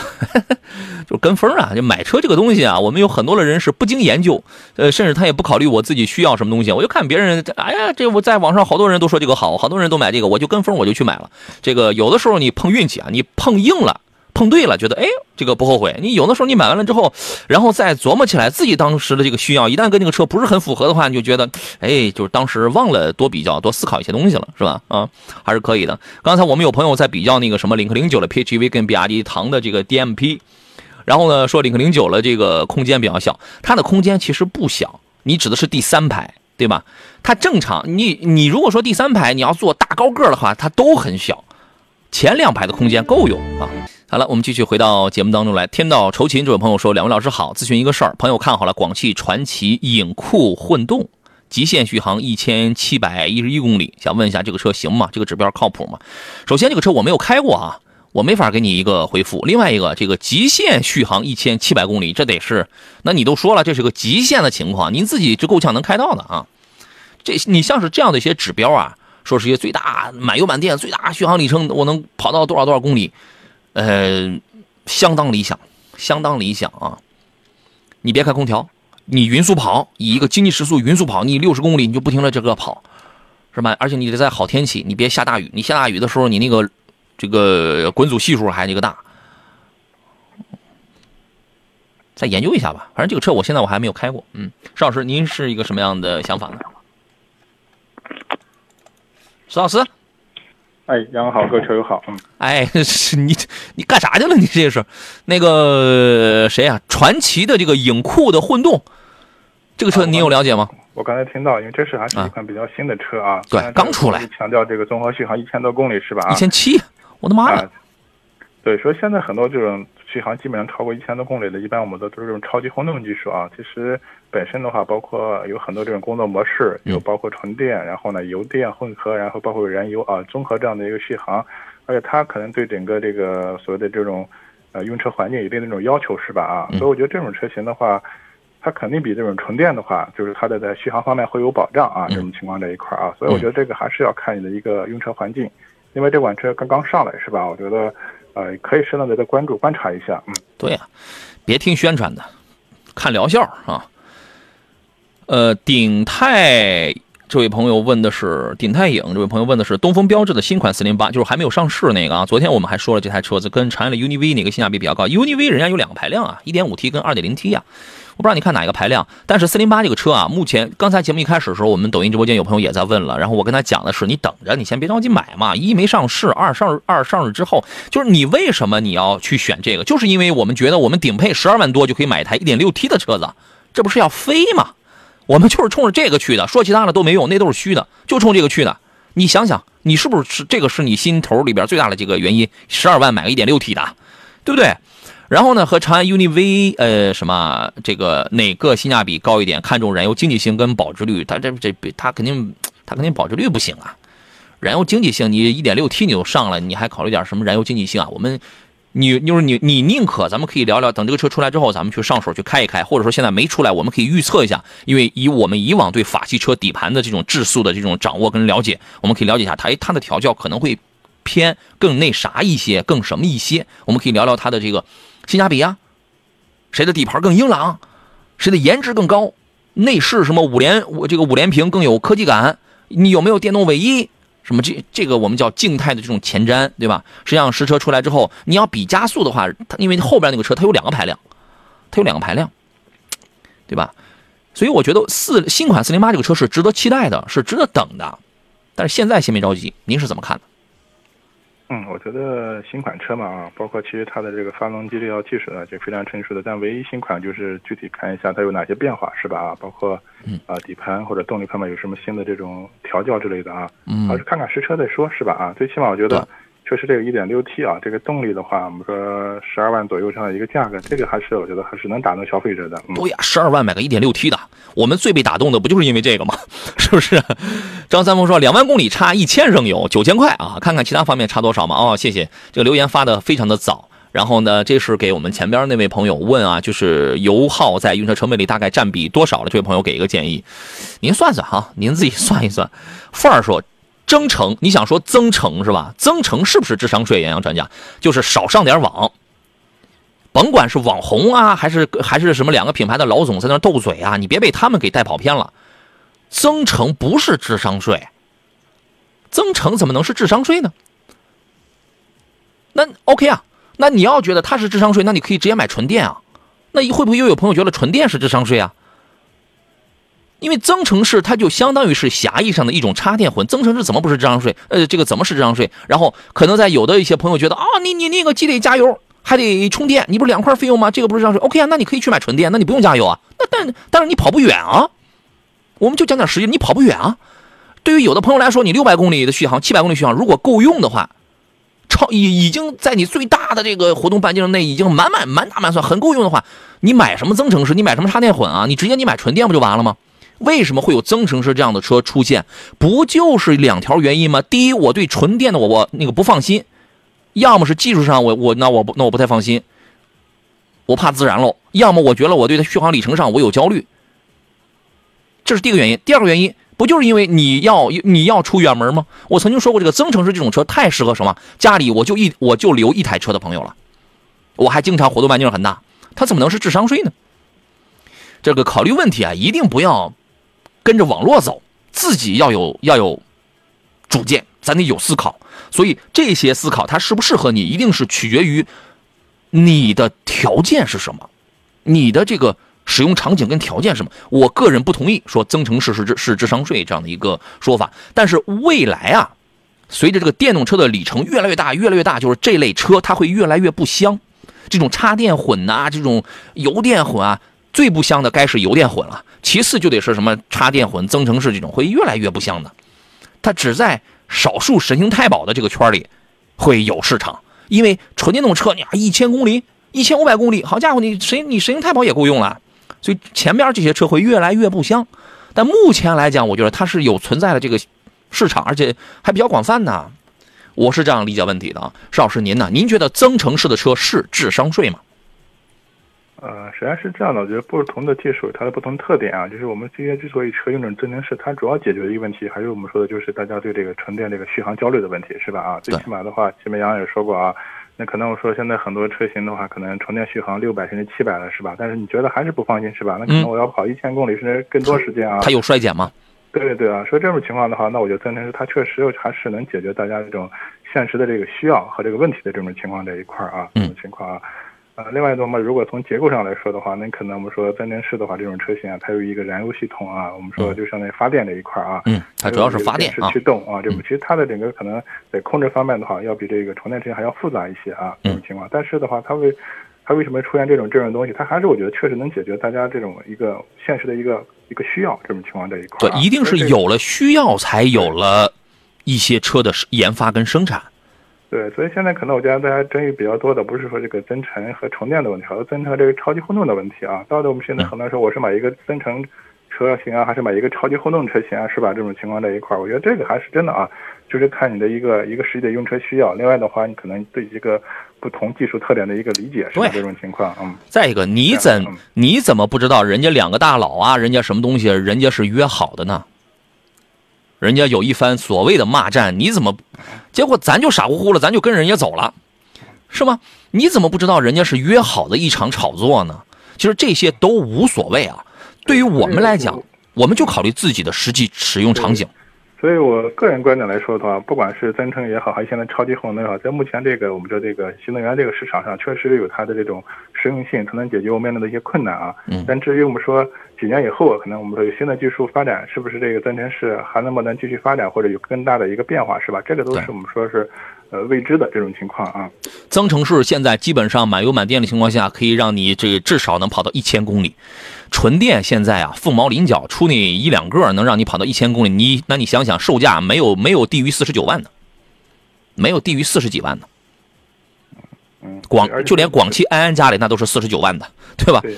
就跟风啊！就买车这个东西啊，我们有很多的人是不经研究，呃，甚至他也不考虑我自己需要什么东西，我就看别人，哎呀，这我在网上好多人都说这个好，好多人都买这个，我就跟风，我就去买了。这个有的时候你碰运气啊，你碰硬了。碰对了，觉得哎，这个不后悔。你有的时候你买完了之后，然后再琢磨起来自己当时的这个需要，一旦跟这个车不是很符合的话，你就觉得哎，就是当时忘了多比较、多思考一些东西了，是吧？啊，还是可以的。刚才我们有朋友在比较那个什么领克零九的 PHEV 跟比亚迪唐的这个 DMP，然后呢说领克零九的这个空间比较小，它的空间其实不小，你指的是第三排，对吧？它正常，你你如果说第三排你要坐大高个的话，它都很小，前两排的空间够用啊。好了，我们继续回到节目当中来。天道酬勤这位朋友说：“两位老师好，咨询一个事儿，朋友看好了广汽传祺影酷混动，极限续航一千七百一十一公里，想问一下这个车行吗？这个指标靠谱吗？首先，这个车我没有开过啊。”我没法给你一个回复。另外一个，这个极限续航一千七百公里，这得是，那你都说了，这是个极限的情况，您自己这够呛能开到的啊。这你像是这样的一些指标啊，说是一些最大满油满电最大续航里程，我能跑到多少多少公里，呃，相当理想，相当理想啊。你别开空调，你匀速跑，以一个经济时速匀速跑，你六十公里你就不停的这个跑，是吧？而且你得在好天气，你别下大雨，你下大雨的时候你那个。这个滚阻系数还那个大，再研究一下吧。反正这个车我现在我还没有开过。嗯，石老师，您是一个什么样的想法呢？石老师，哎，杨好，各位车友好。嗯，哎，你你干啥去了？你这是那个谁啊？传奇的这个影酷的混动，这个车你有了解吗？我刚才听到，因为这是还是一款比较新的车啊。对，刚出来。强调这个综合续航一千多公里是吧？一千七。我的妈呀！对，说现在很多这种续航基本上超过一千多公里的，一般我们都都是这种超级混动技术啊。其实本身的话，包括有很多这种工作模式，有包括纯电，然后呢油电混合，然后包括燃油啊，综合这样的一个续航，而且它可能对整个这个所谓的这种呃用车环境有一定的这种要求，是吧？啊，所以我觉得这种车型的话，它肯定比这种纯电的话，就是它的在续航方面会有保障啊。这种情况这一块啊，所以我觉得这个还是要看你的一个用车环境。因为这款车刚刚上来是吧？我觉得，呃，可以适当的再关注观察一下。嗯，对呀，别听宣传的，看疗效啊。呃，鼎泰这位朋友问的是鼎泰影，这位朋友问的是东风标致的新款四零八，就是还没有上市那个啊。昨天我们还说了这台车子跟长安的 UNI-V 哪个性价比比较高？UNI-V 人家有两个排量啊，一点五 T 跟二点零 T 呀。我不知道你看哪一个排量，但是四零八这个车啊，目前刚才节目一开始的时候，我们抖音直播间有朋友也在问了，然后我跟他讲的是，你等着，你先别着急买嘛，一没上市，二上二上市之后，就是你为什么你要去选这个，就是因为我们觉得我们顶配十二万多就可以买一台一点六 T 的车子，这不是要飞吗？我们就是冲着这个去的，说其他的都没用，那都是虚的，就冲这个去的。你想想，你是不是是这个是你心头里边最大的这个原因？十二万买个一点六 T 的，对不对？然后呢，和长安 UNI-V，呃，什么这个哪个性价比高一点？看重燃油经济性跟保值率，它这这它肯定它肯定保值率不行啊。燃油经济性，你一点六 T 你就上了，你还考虑点什么燃油经济性啊？我们，你就是你你宁可咱们可以聊聊，等这个车出来之后，咱们去上手去开一开，或者说现在没出来，我们可以预测一下，因为以我们以往对法系车底盘的这种质素的这种掌握跟了解，我们可以了解一下它，它的调教可能会偏更那啥一些，更什么一些？我们可以聊聊它的这个。性价比呀，谁的底盘更硬朗，谁的颜值更高，内饰什么五连我这个五连屏更有科技感，你有没有电动尾翼？什么这这个我们叫静态的这种前瞻，对吧？实际上实车出来之后，你要比加速的话，它因为后边那个车它有两个排量，它有两个排量，对吧？所以我觉得四新款四零八这个车是值得期待的，是值得等的。但是现在先别着急，您是怎么看的？嗯，我觉得新款车嘛啊，包括其实它的这个发动机这套技术呢，就非常成熟的。但唯一新款就是具体看一下它有哪些变化，是吧？啊，包括啊底盘或者动力方面有什么新的这种调教之类的啊，嗯还是看看实车再说，是吧？啊，最起码我觉得。确实，这个一点六 T 啊，这个动力的话，我们说十二万左右这样的一个价格，这个还是我觉得还是能打动消费者的。对呀，十二万买个一点六 T 的，我们最被打动的不就是因为这个吗？是不是？张三丰说，两万公里差一千升油，九千块啊，看看其他方面差多少嘛？哦，谢谢，这个留言发的非常的早。然后呢，这是给我们前边那位朋友问啊，就是油耗在用车成本里大概占比多少了？这位朋友给一个建议，您算算哈，您自己算一算。范儿说。增程，你想说增程是吧？增程是不是智商税？杨洋专家就是少上点网，甭管是网红啊，还是还是什么两个品牌的老总在那斗嘴啊，你别被他们给带跑偏了。增程不是智商税，增程怎么能是智商税呢？那 OK 啊，那你要觉得它是智商税，那你可以直接买纯电啊。那会不会又有朋友觉得纯电是智商税啊？因为增程式它就相当于是狭义上的一种插电混，增程式怎么不是智商税？呃，这个怎么是智商税？然后可能在有的一些朋友觉得啊，你你那个既得加油还得充电，你不是两块费用吗？这个不是智商税？OK 啊，那你可以去买纯电，那你不用加油啊。那但但是你跑不远啊，我们就讲点实际，你跑不远啊。对于有的朋友来说，你六百公里的续航、七百公里续航，如果够用的话，超已已经在你最大的这个活动半径内已经满满满打满算，很够用的话，你买什么增程式？你买什么插电混啊？你直接你买纯电不就完了吗？为什么会有增程式这样的车出现？不就是两条原因吗？第一，我对纯电的我我那个不放心，要么是技术上我我那我不那我不太放心，我怕自燃喽；要么我觉得我对它续航里程上我有焦虑，这是第一个原因。第二个原因。不就是因为你要你要出远门吗？我曾经说过，这个增程式这种车太适合什么？家里我就一我就留一台车的朋友了，我还经常活动半径很大，它怎么能是智商税呢？这个考虑问题啊，一定不要跟着网络走，自己要有要有主见，咱得有思考。所以这些思考它适不适合你，一定是取决于你的条件是什么，你的这个。使用场景跟条件什么？我个人不同意说增程式是是智商税这样的一个说法。但是未来啊，随着这个电动车的里程越来越大，越来越大，就是这类车它会越来越不香。这种插电混呐，这种油电混啊，最不香的该是油电混了。其次就得是什么插电混、增程式这种会越来越不香的。它只在少数神行太保的这个圈里会有市场，因为纯电动车你啊一千公里、一千五百公里，好家伙，你神你神行太保也够用了。所以前边这些车会越来越不香，但目前来讲，我觉得它是有存在的这个市场，而且还比较广泛呢。我是这样理解问题的啊，石老师您呢？您觉得增程式的车是智商税吗？呃，实际上是这样的，我觉得不同的技术它的不同特点啊，就是我们今天之所以车用这种增程式，它主要解决的一个问题，还是我们说的就是大家对这个纯电这个续航焦虑的问题，是吧？啊，最起码的话，前面杨洋也说过啊。那可能我说现在很多车型的话，可能纯电续航六百甚至七百了，是吧？但是你觉得还是不放心，是吧？那可能我要跑一千公里甚至更多时间啊。它有衰减吗？对对对啊，说这种情况的话，那我觉得增程式它确实还是能解决大家这种现实的这个需要和这个问题的这种情况这一块啊，这种情况啊。呃，另外一种嘛，如果从结构上来说的话，那可能我们说增程式的话，这种车型啊，它有一个燃油系统啊，我们说就相当于发电这一块啊，嗯，它主要是发电啊，驱动啊，这种其实它的整个可能在控制方面的话，要比这个纯电车型还要复杂一些啊，这种情况。但是的话，它为它为什么出现这种这种东西？它还是我觉得确实能解决大家这种一个现实的一个一个需要这种情况这一块。对，一定是有了需要才有了一些车的研发跟生产。对，所以现在可能我觉得大家争议比较多的不是说这个增程和充电的问题，而是增程这个超级混动的问题啊。到底我们现在很多时候我是买一个增程车型啊，还是买一个超级混动车型啊，是吧？这种情况在一块儿，我觉得这个还是真的啊，就是看你的一个一个实际的用车需要。另外的话，你可能对一个不同技术特点的一个理解，是吧？这种情况，嗯。再一个，你怎你怎么不知道人家两个大佬啊，人家什么东西，人家是约好的呢？人家有一番所谓的骂战，你怎么？结果咱就傻乎乎了，咱就跟人家走了，是吗？你怎么不知道人家是约好的一场炒作呢？其实这些都无所谓啊。对于我们来讲，我们就考虑自己的实际使用场景。所以我个人观点来说的话，不管是增程也好，还是现在超级混动也好，在目前这个我们说这个新能源这个市场上，确实有它的这种实用性，它能解决我们面临的一些困难啊。嗯。但至于我们说几年以后，可能我们说有新的技术发展，是不是这个增程式还能不能继续发展，或者有更大的一个变化，是吧？这个都是我们说是呃未知的这种情况啊。增程式现在基本上满油满电的情况下，可以让你这至少能跑到一千公里。纯电现在啊，凤毛麟角，出那一两个能让你跑到一千公里。你那你想想，售价没有没有低于四十九万的，没有低于四十几万的。嗯，广就连广汽安安家里那都是四十九万的，对吧？对。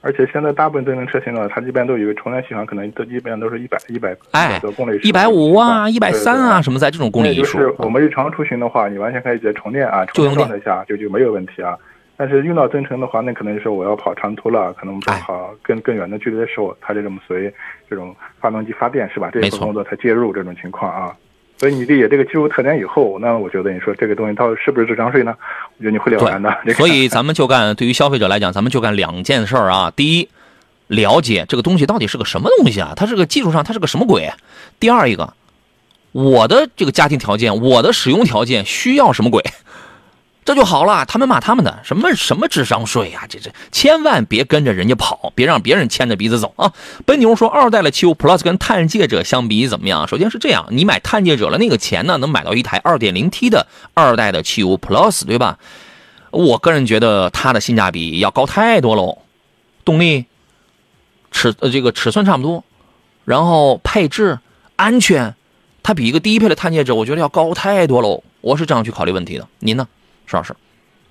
而且现在大部分增程车型呢，它一般都有个充电续航，可能都基本上都是一百一百多公里，一百五啊，一百三啊，什么在这种公里数。就是我们日常出行的话，你完全可以直接充电啊，充电状态下就就没有问题啊。但是用到增程的话，那可能就是我要跑长途了，可能跑更更远的距离的时候，它这种随这种发动机发电是吧？这一部分工作才介入这种情况啊。所以你理解这个技术特点以后，那我觉得你说这个东西到底是不是智商税呢？我觉得你会了然的。所以咱们就干，对于消费者来讲，咱们就干两件事儿啊。第一，了解这个东西到底是个什么东西啊？它是个技术上它是个什么鬼？第二一个，我的这个家庭条件，我的使用条件需要什么鬼？这就好了，他们骂他们的什么什么智商税呀？这这千万别跟着人家跑，别让别人牵着鼻子走啊！奔牛说二代的七五 Plus 跟探界者相比怎么样？首先是这样，你买探界者了，那个钱呢能买到一台 2.0T 的二代的七五 Plus，对吧？我个人觉得它的性价比要高太多喽，动力尺呃这个尺寸差不多，然后配置、安全，它比一个低配的探界者，我觉得要高太多喽。我是这样去考虑问题的。您呢，石老师？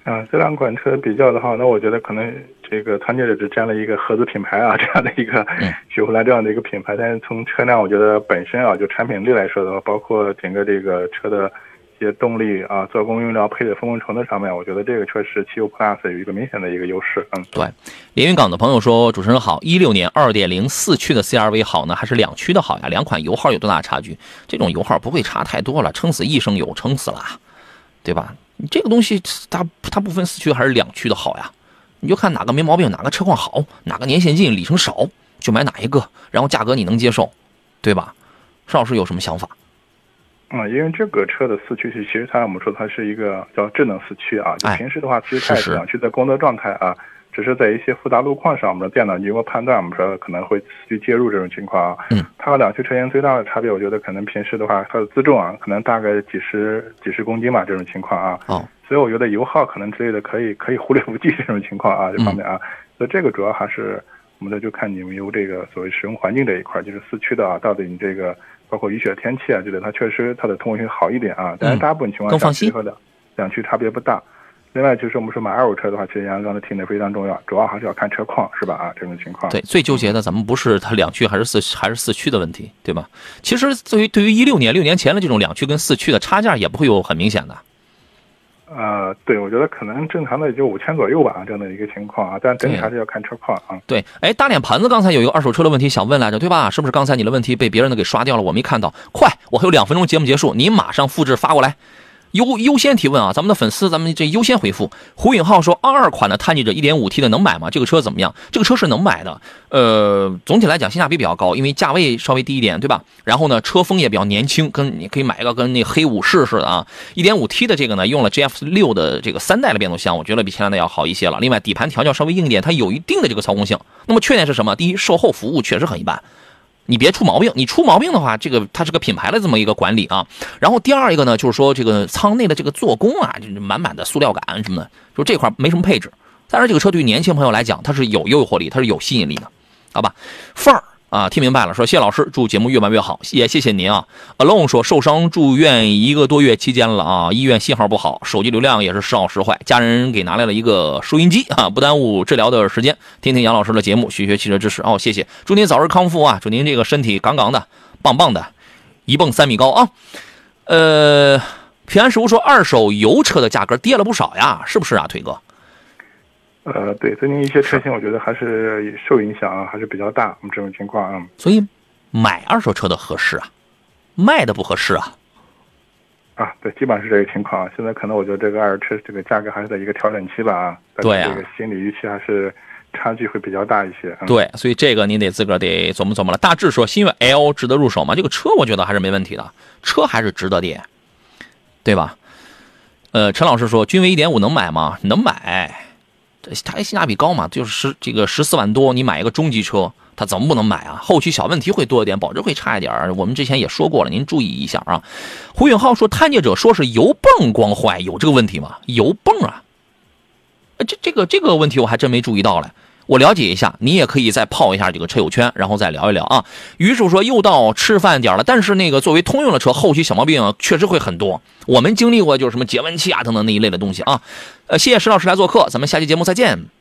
啊，这两款车比较的话，那我觉得可能这个团结者只占了一个合资品牌啊，这样的一个 雪佛兰这样的一个品牌。但是从车辆，我觉得本身啊，就产品力来说的话，包括整个这个车的一些动力啊、做工、用料、配置风控程度上面，我觉得这个车是汽油 Plus 有一个明显的一个优势。嗯，对。连云港的朋友说：“主持人好，一六年二点零四驱的 CRV 好呢，还是两驱的好呀？两款油耗有多大差距？这种油耗不会差太多了，撑死一升油，撑死了，对吧？”你这个东西，它它不分四驱还是两驱的好呀？你就看哪个没毛病，哪个车况好，哪个年限近，里程少，就买哪一个，然后价格你能接受，对吧？邵老师有什么想法？啊，因为这个车的四驱是其实它我们说它是一个叫智能四驱啊，就平时的话其实它也是两驱的工作状态啊。只是在一些复杂路况上，我们的电脑经过判断，我们说可能会去介入这种情况啊。嗯，它和两驱车型最大的差别，我觉得可能平时的话，它的自重啊，可能大概几十几十公斤吧，这种情况啊。哦，所以我觉得油耗可能之类的可以可以忽略不计这种情况啊，这方面啊。所以这个主要还是我们的就看你们由这个所谓使用环境这一块，就是四驱的啊，到底你这个包括雨雪天气啊之类，它确实它的通过性好一点啊。但是大部分情况下，结合的两驱差别不大。另外就是我们说买二手车的话，其实杨刚才提的非常重要，主要还是要看车况，是吧？啊，这种情况。对，最纠结的咱们不是它两驱还是四还是四驱的问题，对吧？其实对于对于一六年六年前的这种两驱跟四驱的差价也不会有很明显的。呃，对，我觉得可能正常的也就五千左右吧，这样的一个情况啊，但整体还是要看车况啊。对，哎，大脸盘子刚才有一个二手车的问题想问来着，对吧？是不是刚才你的问题被别人的给刷掉了？我没看到，快，我还有两分钟节目结束，你马上复制发过来。优优先提问啊，咱们的粉丝，咱们这优先回复。胡允浩说，二二款的探界者 1.5T 的能买吗？这个车怎么样？这个车是能买的。呃，总体来讲性价比比较高，因为价位稍微低一点，对吧？然后呢，车风也比较年轻，跟你可以买一个跟那黑武士似的啊。1.5T 的这个呢，用了 GF 六的这个三代的变速箱，我觉得比前两代要好一些了。另外，底盘调教稍微硬一点，它有一定的这个操控性。那么缺点是什么？第一，售后服务确实很一般。你别出毛病，你出毛病的话，这个它是个品牌的这么一个管理啊。然后第二一个呢，就是说这个舱内的这个做工啊，就是满满的塑料感什么的，就这块没什么配置。但是这个车对于年轻朋友来讲，它是有诱惑力，它是有吸引力的，好吧？范儿。啊，听明白了，说谢老师，祝节目越办越好，也谢谢您啊。Alone 说受伤住院一个多月期间了啊，医院信号不好，手机流量也是时好时坏，家人给拿来了一个收音机啊，不耽误治疗的时间，听听杨老师的节目，学学汽车知识哦，谢谢，祝您早日康复啊，祝您这个身体杠杠的，棒棒的，一蹦三米高啊。呃，平安师傅说二手油车的价格跌了不少呀，是不是啊，腿哥？呃，对，最近一些车型，我觉得还是受影响啊，还是比较大。我们这种情况啊，所以买二手车的合适啊，卖的不合适啊。啊，对，基本上是这个情况。现在可能我觉得这个二手车这个价格还是在一个调整期吧啊。对啊。这个心理预期还是差距会比较大一些。对，所以这个你得自个儿得琢磨琢磨了。大致说，新悦 L 值得入手吗？这个车我觉得还是没问题的，车还是值得的，对吧？呃，陈老师说，君威一点五能买吗？能买。它性价比高嘛，就是十这个十四万多，你买一个中级车，它怎么不能买啊？后期小问题会多一点，保值会差一点我们之前也说过了，您注意一下啊。胡永浩说，探界者说是油泵光坏，有这个问题吗？油泵啊，这这个这个问题我还真没注意到嘞。我了解一下，你也可以再泡一下这个车友圈，然后再聊一聊啊。于是说又到吃饭点了，但是那个作为通用的车，后期小毛病确实会很多。我们经历过就是什么节温器啊等等那一类的东西啊。呃，谢谢石老师来做客，咱们下期节目再见。